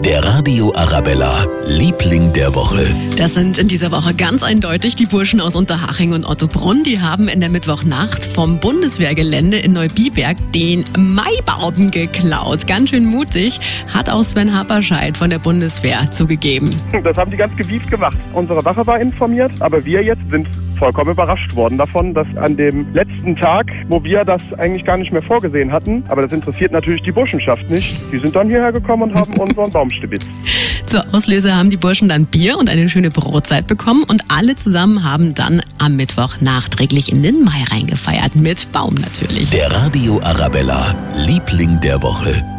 Der Radio Arabella, Liebling der Woche. Das sind in dieser Woche ganz eindeutig die Burschen aus Unterhaching und Ottobrunn. Die haben in der Mittwochnacht vom Bundeswehrgelände in Neubiberg den Maibaum geklaut. Ganz schön mutig, hat auch Sven Happerscheid von der Bundeswehr zugegeben. Das haben die ganz gewieft gemacht. Unsere Wache war informiert, aber wir jetzt sind vollkommen überrascht worden davon, dass an dem letzten Tag, wo wir das eigentlich gar nicht mehr vorgesehen hatten, aber das interessiert natürlich die Burschenschaft nicht, die sind dann hierher gekommen und haben unseren Baum stibitzt. Zur Auslöse haben die Burschen dann Bier und eine schöne Brotzeit bekommen und alle zusammen haben dann am Mittwoch nachträglich in den Mai reingefeiert. Mit Baum natürlich. Der Radio Arabella, Liebling der Woche.